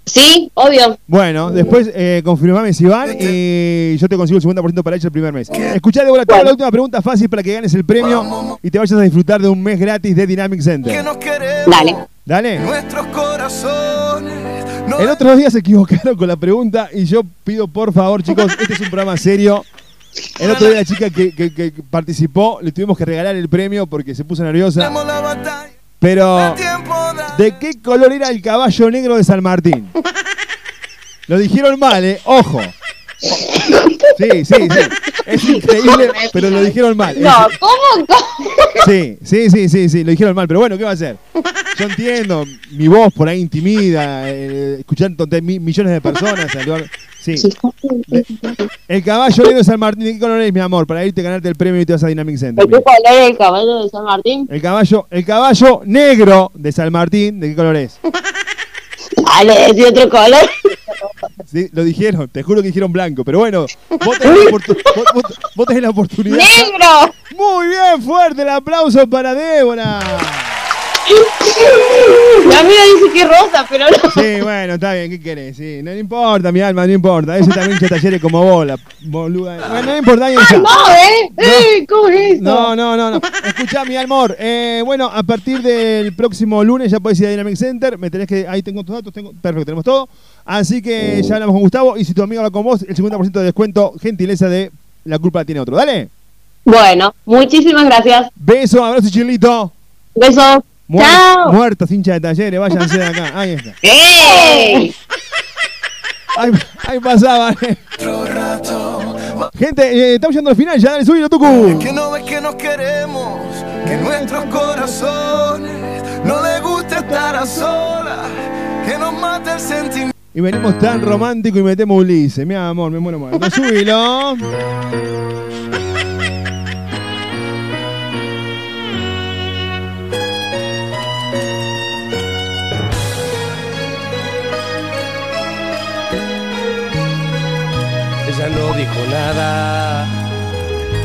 [SPEAKER 13] Sí, obvio.
[SPEAKER 6] Bueno, después eh, confirmame si van y yo te consigo el 50% para ella el primer mes. Escuchá, te hago la última pregunta fácil para que ganes el premio y te vayas a disfrutar de un mes gratis de Dynamic Center.
[SPEAKER 13] Dale.
[SPEAKER 6] Dale.
[SPEAKER 20] Nuestros corazones.
[SPEAKER 6] El otro día se equivocaron con la pregunta y yo pido por favor, chicos, este es un programa serio. El otro día la chica que, que- que participó le tuvimos que regalar el premio porque se puso nerviosa. Pero, ¿de qué color era el caballo negro de San Martín? Lo dijeron mal, ¿eh? Ojo. Sí, sí, sí. Es increíble, pero lo dijeron mal.
[SPEAKER 21] No, ¿cómo?
[SPEAKER 6] Sí, sí, sí, sí, sí, lo dijeron mal, pero bueno, ¿qué va a hacer? Yo entiendo, mi voz por ahí intimida, eh, escuchando mi- millones de personas. lugar- Sí. El caballo negro de San Martín, ¿de qué color es, mi amor? Para irte a ganarte el premio y te vas a Dynamic Center.
[SPEAKER 21] ¿De qué color es el caballo de San Martín?
[SPEAKER 6] El caballo, el caballo negro de San Martín, ¿de qué color es?
[SPEAKER 21] Dale, decí otro color.
[SPEAKER 6] Sí, lo dijeron, te juro que dijeron blanco, pero bueno, vos tenés, la, oportu- vos- vos- vos tenés la oportunidad.
[SPEAKER 21] ¡Negro!
[SPEAKER 6] Muy bien, fuerte el aplauso para Débora.
[SPEAKER 21] La mía dice que es rosa, pero no.
[SPEAKER 6] Sí, bueno, está bien, ¿qué querés? Sí, no, no importa, mi alma, no importa. Ese también hizo talleres como vos, la boluda. Bueno, no importa, ahí está.
[SPEAKER 21] No, ¿eh? ¿Eh? ¿Cómo es eso?
[SPEAKER 6] No, no, no, no. Escuchá, mi amor. eh, bueno, a partir del próximo lunes ya podés ir a Dynamic Center. Me tenés que. Ahí tengo tus datos. Tengo, perfecto, tenemos todo. Así que ya hablamos con Gustavo. Y si tu amigo va con vos, el 50% de descuento, gentileza de La culpa la tiene otro. Dale.
[SPEAKER 21] Bueno, muchísimas gracias.
[SPEAKER 6] Beso, abrazo, chilito.
[SPEAKER 21] Beso.
[SPEAKER 6] Muer-
[SPEAKER 21] Chao.
[SPEAKER 6] Muertos, hincha de talleres, váyanse de acá. Ahí está.
[SPEAKER 21] ¡Ey!
[SPEAKER 6] Ahí, ahí pasaba. Gente, eh, estamos llegando al final. Ya dale, subilo, Tucu.
[SPEAKER 20] Que no ves que nos queremos, que nuestros corazones no les gusta estar a solas, que nos mata el sentimiento.
[SPEAKER 6] Y venimos tan romántico y metemos Ulises. Mi amor, me muero muerto. Subilo.
[SPEAKER 12] No dijo nada,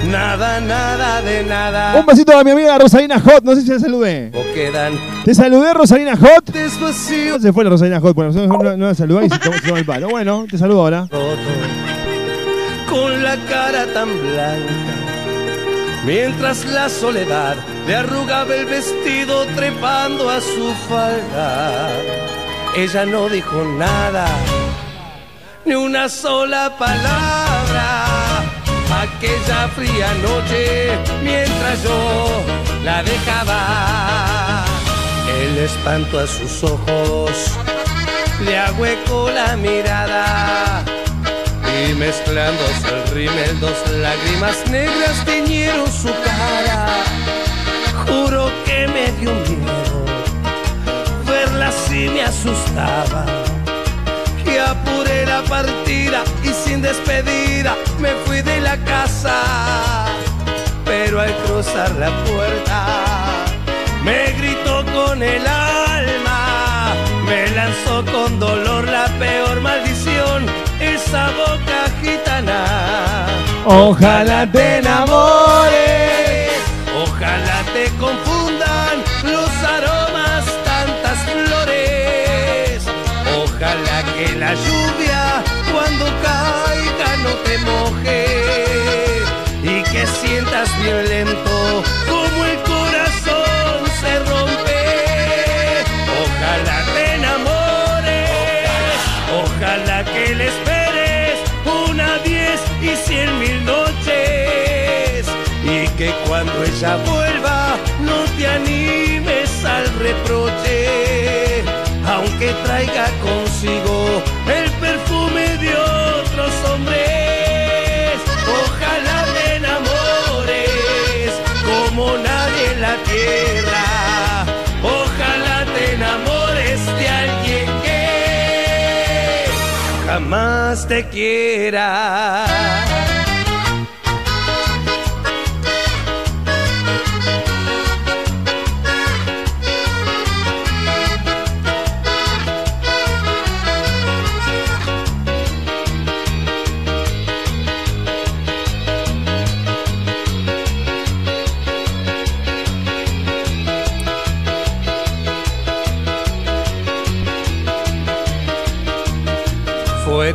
[SPEAKER 12] nada, nada de nada.
[SPEAKER 6] Un besito a mi amiga Rosalina Hot. No sé si la saludé.
[SPEAKER 12] O quedan
[SPEAKER 6] Te saludé, Rosalina Hot.
[SPEAKER 12] despacio
[SPEAKER 6] se fue la Rosalina Hot, nosotros no, no la saludé y se tomó, se tomó el palo. Bueno, te saludo ahora.
[SPEAKER 12] con la cara tan blanca. Mientras la soledad le arrugaba el vestido trepando a su falda. Ella no dijo nada, ni una sola palabra. Aquella fría noche, mientras yo la dejaba, el espanto a sus ojos le ahuecó la mirada. Y mezclándose el rímel, dos lágrimas negras teñieron su cara. Juro que me dio miedo, verla así me asustaba. Apuré la partida y sin despedida me fui de la casa. Pero al cruzar la puerta me gritó con el alma, me lanzó con dolor la peor maldición, esa boca gitana.
[SPEAKER 6] Ojalá te enamores.
[SPEAKER 12] Ojalá te confundan que la lluvia cuando caiga no te moje y que sientas violento como el corazón se rompe. Ojalá te enamores, ojalá que le esperes una, diez y cien mil noches y que cuando ella vuelva no te animes al reproche, aunque traiga consigo el perfume de otros hombres. Ojalá te enamores como nadie en la tierra. Ojalá te enamores de alguien que jamás te quiera.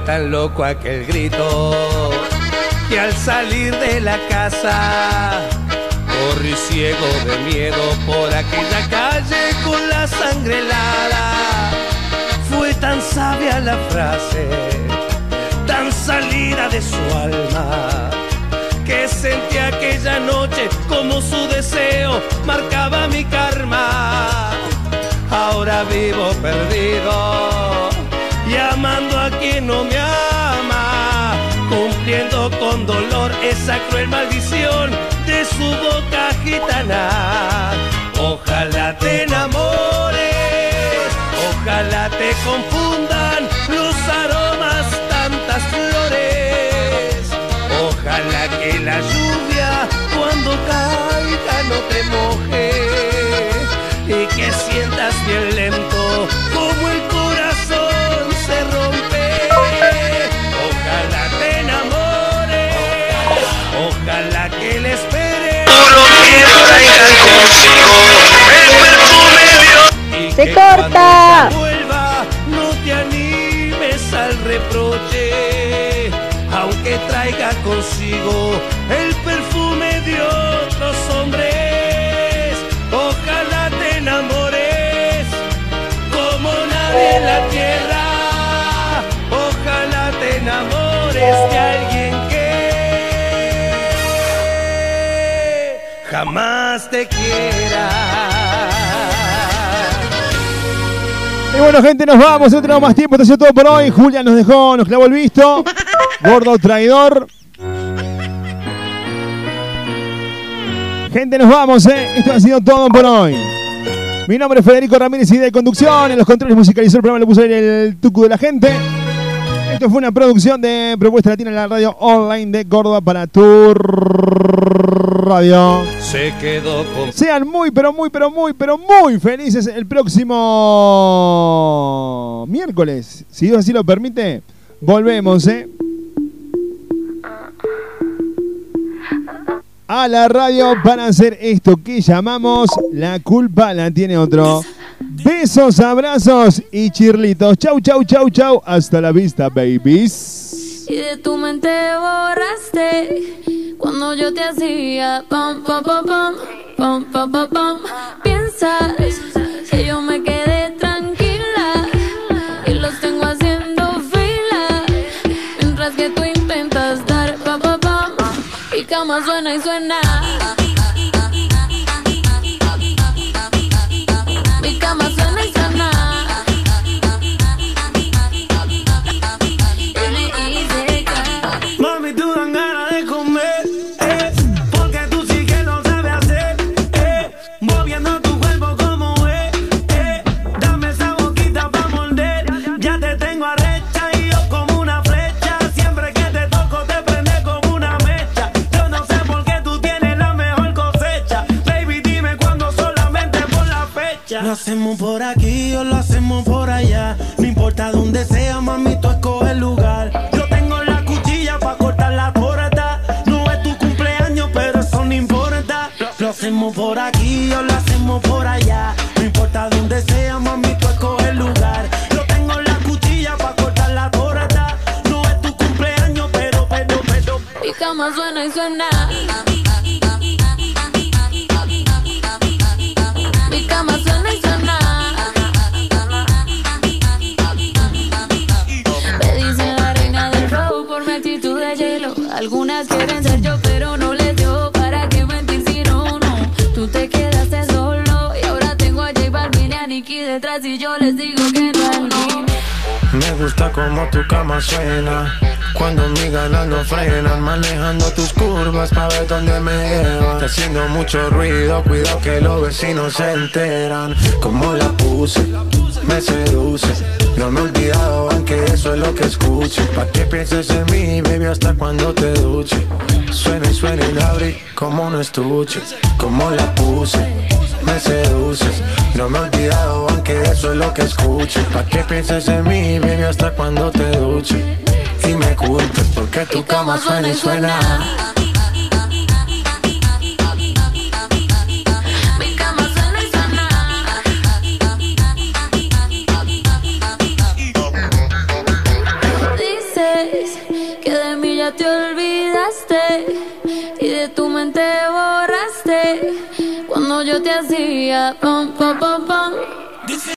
[SPEAKER 12] Tan loco aquel grito que al salir de la casa corrí ciego de miedo por aquella calle con la sangre helada. Fue tan sabia la frase, tan salida de su alma, que sentí aquella noche como su deseo marcaba mi karma. Ahora vivo perdido y amando a quien no me ama, con dolor esa cruel maldición de su boca gitana. Ojalá te enamores, ojalá te confundan los aromas tantas flores. Ojalá que la lluvia cuando caiga no te moje y que sientas bien lento ¡Se
[SPEAKER 21] corta!
[SPEAKER 12] vuelva, no te animes al reproche, aunque traiga consigo el perfume de otros hombres. Ojalá te enamores como nadie en la tierra. Ojalá te enamores de alguien que jamás te quiera.
[SPEAKER 6] Y bueno, gente, nos vamos. No tenemos más tiempo. Esto ha sido todo por hoy. Julia nos dejó, nos clavó el visto. Gordo traidor. Gente, nos vamos, ¿eh? Esto ha sido todo por hoy. Mi nombre es Federico Ramírez y de conducción. En los controles musicalizó el programa, le puso ahí el tucu de la gente. Esto fue una producción de Propuesta Latina en la radio online de Córdoba para tu radio.
[SPEAKER 12] Se quedó con
[SPEAKER 6] Sean muy, pero muy, pero muy, pero muy felices el próximo miércoles. Si Dios así lo permite, volvemos, ¿eh? A la radio para hacer esto que llamamos La culpa la tiene otro. Besos, abrazos y chirlitos. Chau, chau, chau, chau. Hasta la vista, babies.
[SPEAKER 8] Y de tu mente borraste cuando yo te hacía pam, pam, pam, pam, pam, pam, pam, pam. Piensas que yo me quedé tranquila y los tengo haciendo fila mientras que tú intentas dar pam, pam, pam. Y cama suena y suena.
[SPEAKER 22] Lo hacemos por aquí o lo hacemos por allá, no importa dónde sea, mami, tú escoge el lugar. Yo tengo la cuchilla para cortar la torta. No es tu cumpleaños, pero eso no importa. Lo, hacemos por aquí o lo hacemos por allá. No importa dónde sea, mami, tú escoge el lugar. Yo tengo la cuchilla para cortar la torta. No es tu cumpleaños, pero, pero, pero.
[SPEAKER 8] Mi cama suena y suena. Algunas quieren ser yo, pero no les dio. ¿Para qué mentir si no, no? Tú te quedaste solo y ahora tengo a J Balvin y a Nicky detrás y yo les digo que no no.
[SPEAKER 23] Me gusta como tu cama suena. Cuando mis ganas no frenan Manejando tus curvas pa' ver dónde me llevan Está haciendo mucho ruido Cuidado que los vecinos se enteran. Como la puse, me seduce. No me he olvidado aunque eso es lo que escuche Pa' que pienses en mí, baby, hasta cuando te duche. Suena y suena y la abrí como un estuche. Como la puse me seduces. No me he olvidado aunque eso es lo que escuche. Pa' que pienses en mí, baby, hasta cuando te duche Y me culpes porque tu cama suena y suena
[SPEAKER 8] Jazia, pom pom pom pom.